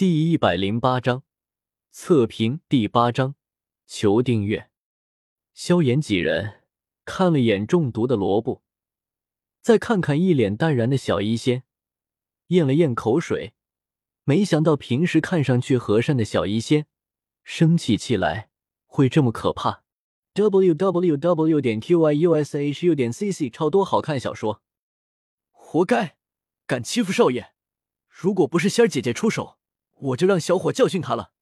第一百零八章测评第八章，求订阅。萧炎几人看了眼中毒的萝卜，再看看一脸淡然的小医仙，咽了咽口水，没想到平时看上去和善的小医仙，生起气来会这么可怕。w w w 点 q y u s h u 点 c c 超多好看小说，活该，敢欺负少爷！如果不是仙儿姐姐出手。我就让小伙教训他了。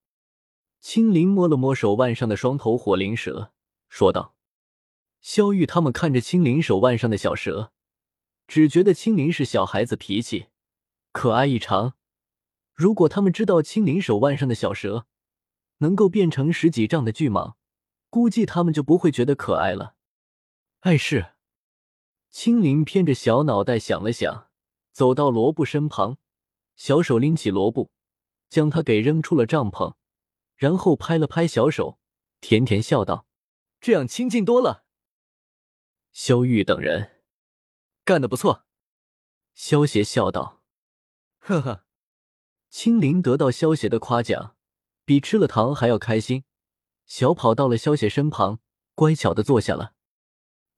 青灵摸了摸手腕上的双头火灵蛇，说道：“萧玉他们看着青灵手腕上的小蛇，只觉得青灵是小孩子脾气，可爱异常。如果他们知道青灵手腕上的小蛇能够变成十几丈的巨蟒，估计他们就不会觉得可爱了。”碍事。青灵偏着小脑袋想了想，走到罗布身旁，小手拎起罗布。将他给扔出了帐篷，然后拍了拍小手，甜甜笑道：“这样清静多了。”萧玉等人干得不错。萧邪笑道：“呵呵。”青灵得到萧邪的夸奖，比吃了糖还要开心，小跑到了萧邪身旁，乖巧的坐下了。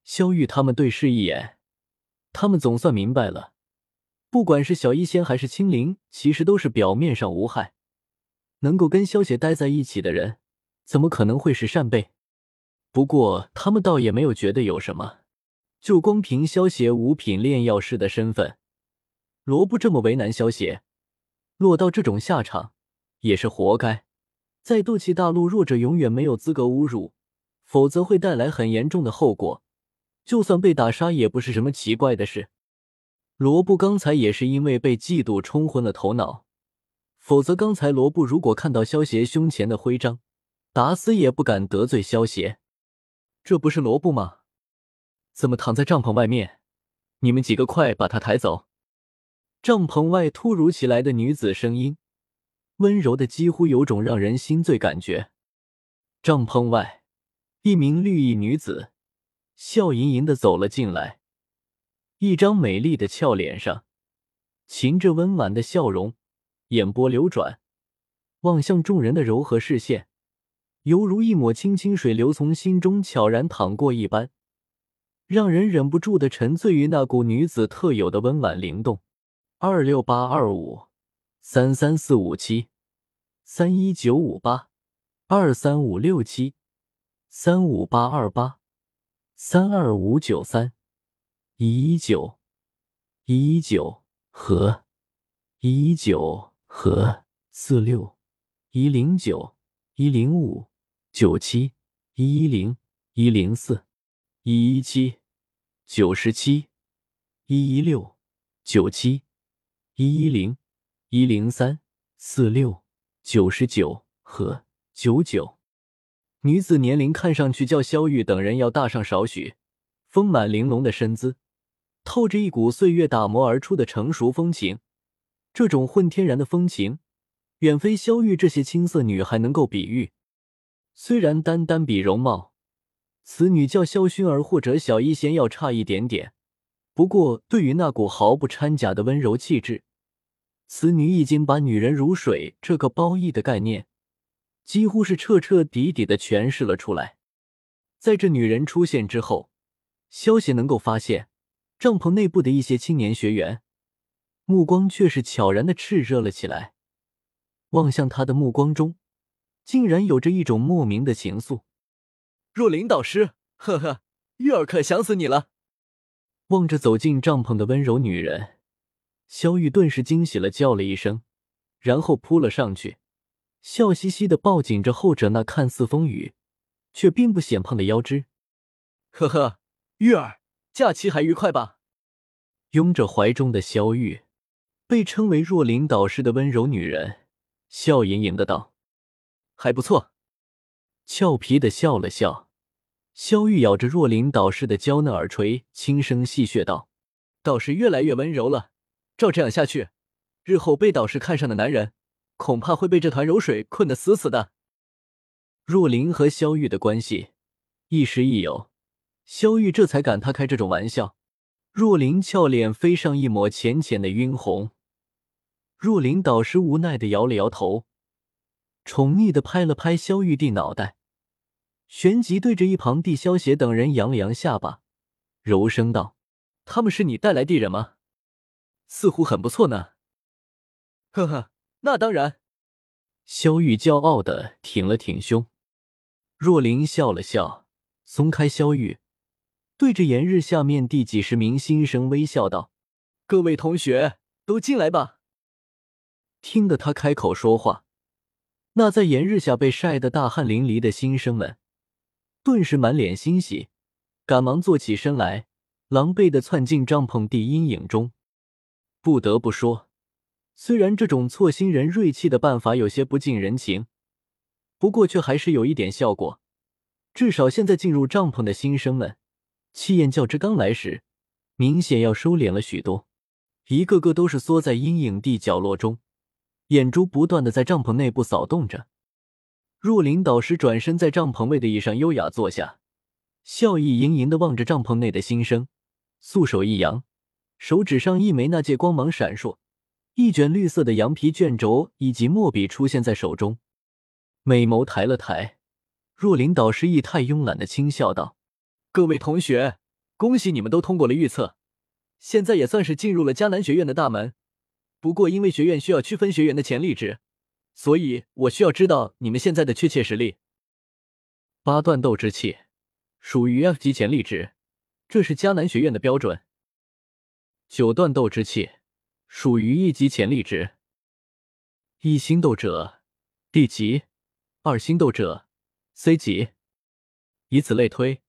萧玉他们对视一眼，他们总算明白了。不管是小医仙还是青灵，其实都是表面上无害。能够跟萧邪待在一起的人，怎么可能会是扇贝？不过他们倒也没有觉得有什么，就光凭萧邪五品炼药师的身份，罗布这么为难萧邪，落到这种下场也是活该。在斗气大陆，弱者永远没有资格侮辱，否则会带来很严重的后果。就算被打杀，也不是什么奇怪的事。罗布刚才也是因为被嫉妒冲昏了头脑，否则刚才罗布如果看到萧邪胸前的徽章，打死也不敢得罪萧邪。这不是罗布吗？怎么躺在帐篷外面？你们几个快把他抬走！帐篷外突如其来的女子声音，温柔的几乎有种让人心醉感觉。帐篷外，一名绿衣女子笑盈盈的走了进来。一张美丽的俏脸上，噙着温婉的笑容，眼波流转，望向众人的柔和视线，犹如一抹清清水流从心中悄然淌过一般，让人忍不住的沉醉于那股女子特有的温婉灵动。二六八二五三三四五七三一九五八二三五六七三五八二八三二五九三。一九一九和一九和四六一零九一零五九七一一零一零四一一七九十七一一六九七一一零一零三四六九十九和九九。女子年龄看上去较萧玉等人要大上少许，丰满玲珑的身姿。透着一股岁月打磨而出的成熟风情，这种混天然的风情，远非萧玉这些青涩女孩能够比喻。虽然单单比容貌，此女较萧薰儿或者小一仙要差一点点，不过对于那股毫不掺假的温柔气质，此女已经把“女人如水”这个褒义的概念，几乎是彻彻底底的诠释了出来。在这女人出现之后，萧邪能够发现。帐篷内部的一些青年学员，目光却是悄然的炽热了起来。望向他的目光中，竟然有着一种莫名的情愫。若琳导师，呵呵，玉儿可想死你了。望着走进帐篷的温柔女人，萧玉顿时惊喜了，叫了一声，然后扑了上去，笑嘻嘻的抱紧着后者那看似丰腴，却并不显胖的腰肢。呵呵，玉儿。假期还愉快吧？拥着怀中的萧玉，被称为若琳导师的温柔女人，笑盈盈的道：“还不错。”俏皮的笑了笑。萧玉咬着若琳导师的娇嫩耳垂，轻声戏谑道：“导师越来越温柔了，照这样下去，日后被导师看上的男人，恐怕会被这团柔水困得死死的。”若琳和萧玉的关系，亦师亦友。萧玉这才敢他开这种玩笑。若琳俏脸飞上一抹浅浅的晕红，若琳导师无奈的摇了摇头，宠溺的拍了拍萧玉帝脑袋，旋即对着一旁帝萧邪等人扬了扬下巴，柔声道：“他们是你带来的人吗？似乎很不错呢。”“呵呵，那当然。”萧玉骄傲的挺了挺胸。若琳笑了笑，松开萧玉，对着炎日下面第几十名新生微笑道：“各位同学，都进来吧。”听得他开口说话，那在炎日下被晒得大汗淋漓的新生们，顿时满脸欣喜，赶忙坐起身来，狼狈的窜进帐篷地阴影中。不得不说，虽然这种挫新人锐气的办法有些不近人情，不过却还是有一点效果。至少现在进入帐篷的新生们，气焰较之刚来时，明显要收敛了许多，一个个都是缩在阴影地角落中。眼珠不断的在帐篷内部扫动着。若琳导师转身在帐篷位的椅上优雅坐下，笑意盈盈的望着帐篷内的新生，素手一扬，手指上一枚那戒光芒闪烁，一卷绿色的羊皮卷轴以及墨笔出现在手中，美眸抬了抬。若琳导师意态慵懒的轻笑道：“各位同学，恭喜你们都通过了预测，现在也算是进入了迦南学院的大门。”不过，因为学院需要区分学员的潜力值，所以我需要知道你们现在的确切实力。八段斗之气属于 F 级潜力值，这是迦南学院的标准。九段斗之气属于一级潜力值。一星斗者 D 级，二星斗者 C 级，以此类推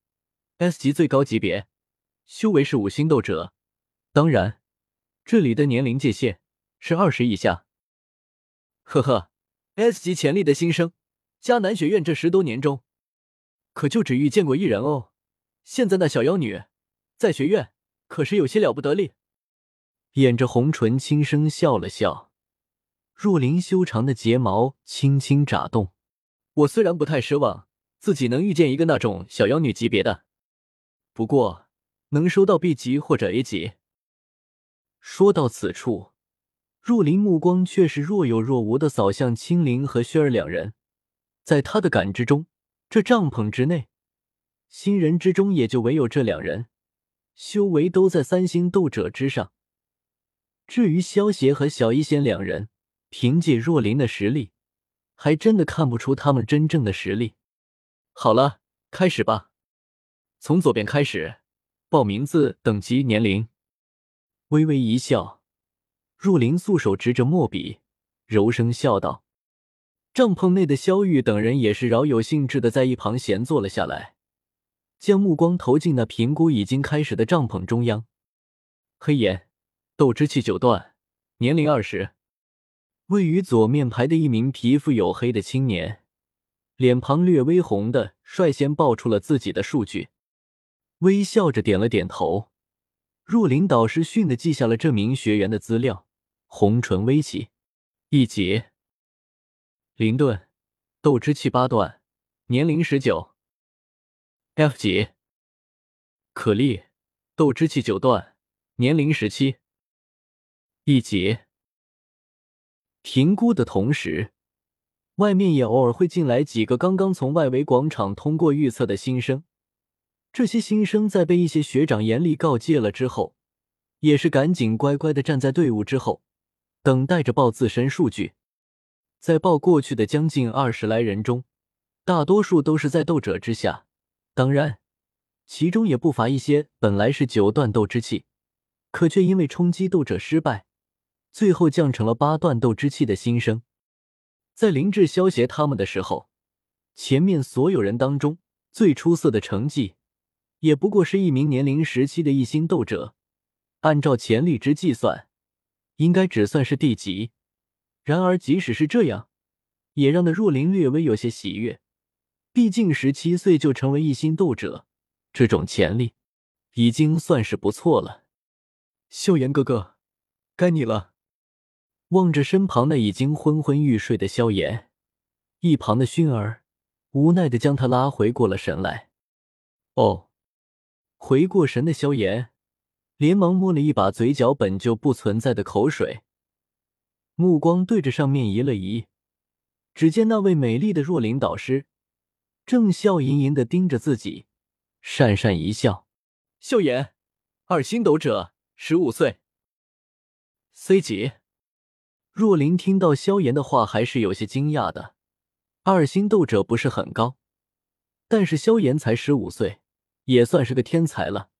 ，S 级最高级别修为是五星斗者。当然，这里的年龄界限。是二十以下，呵呵，S 级潜力的新生，迦南学院这十多年中，可就只遇见过一人哦。现在那小妖女，在学院可是有些了不得力。掩着红唇轻声笑了笑，若琳修长的睫毛轻轻眨动。我虽然不太奢望自己能遇见一个那种小妖女级别的，不过能收到 B 级或者 A 级。说到此处。若琳目光却是若有若无的扫向青灵和轩儿两人，在他的感知中，这帐篷之内，新人之中也就唯有这两人，修为都在三星斗者之上。至于萧邪和小医仙两人，凭借若琳的实力，还真的看不出他们真正的实力。好了，开始吧，从左边开始，报名字、等级、年龄。微微一笑。若琳素手执着墨笔，柔声笑道：“帐篷内的萧玉等人也是饶有兴致的在一旁闲坐了下来，将目光投进那评估已经开始的帐篷中央。黑岩，斗之气九段，年龄二十。位于左面排的一名皮肤黝黑的青年，脸庞略微红的，率先报出了自己的数据，微笑着点了点头。若琳导师训的记下了这名学员的资料。”红唇微起，一级灵盾，斗之气八段，年龄十九。F 级可莉，斗之气九段，年龄十七。一级评估的同时，外面也偶尔会进来几个刚刚从外围广场通过预测的新生。这些新生在被一些学长严厉告诫了之后，也是赶紧乖乖的站在队伍之后。等待着报自身数据，在报过去的将近二十来人中，大多数都是在斗者之下。当然，其中也不乏一些本来是九段斗之气，可却因为冲击斗者失败，最后降成了八段斗之气的新生。在林志消协他们的时候，前面所有人当中最出色的成绩，也不过是一名年龄十七的一星斗者。按照潜力值计算。应该只算是地级，然而即使是这样，也让那若琳略微有些喜悦。毕竟十七岁就成为一星斗者，这种潜力已经算是不错了。萧炎哥哥，该你了。望着身旁那已经昏昏欲睡的萧炎，一旁的薰儿无奈的将他拉回过了神来。哦，回过神的萧炎。连忙摸了一把嘴角本就不存在的口水，目光对着上面移了移，只见那位美丽的若琳导师正笑盈盈的盯着自己，讪讪一笑。萧炎，二星斗者，十五岁，C 级。若琳听到萧炎的话，还是有些惊讶的。二星斗者不是很高，但是萧炎才十五岁，也算是个天才了。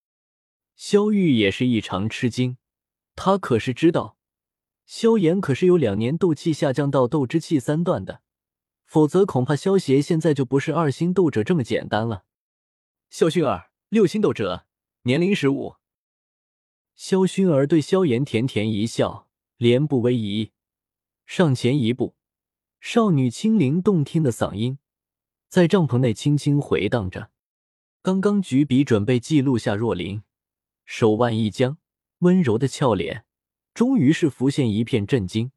萧玉也是异常吃惊，他可是知道。萧炎可是有两年斗气下降到斗之气三段的，否则恐怕萧邪现在就不是二星斗者这么简单了。萧薰儿，六星斗者，年龄十五。萧薰儿对萧炎甜甜一笑，脸部微移，上前一步，少女清灵动听的嗓音在帐篷内轻轻回荡着。刚刚举笔准备记录下若琳，手腕一僵，温柔的俏脸。终于是浮现一片震惊。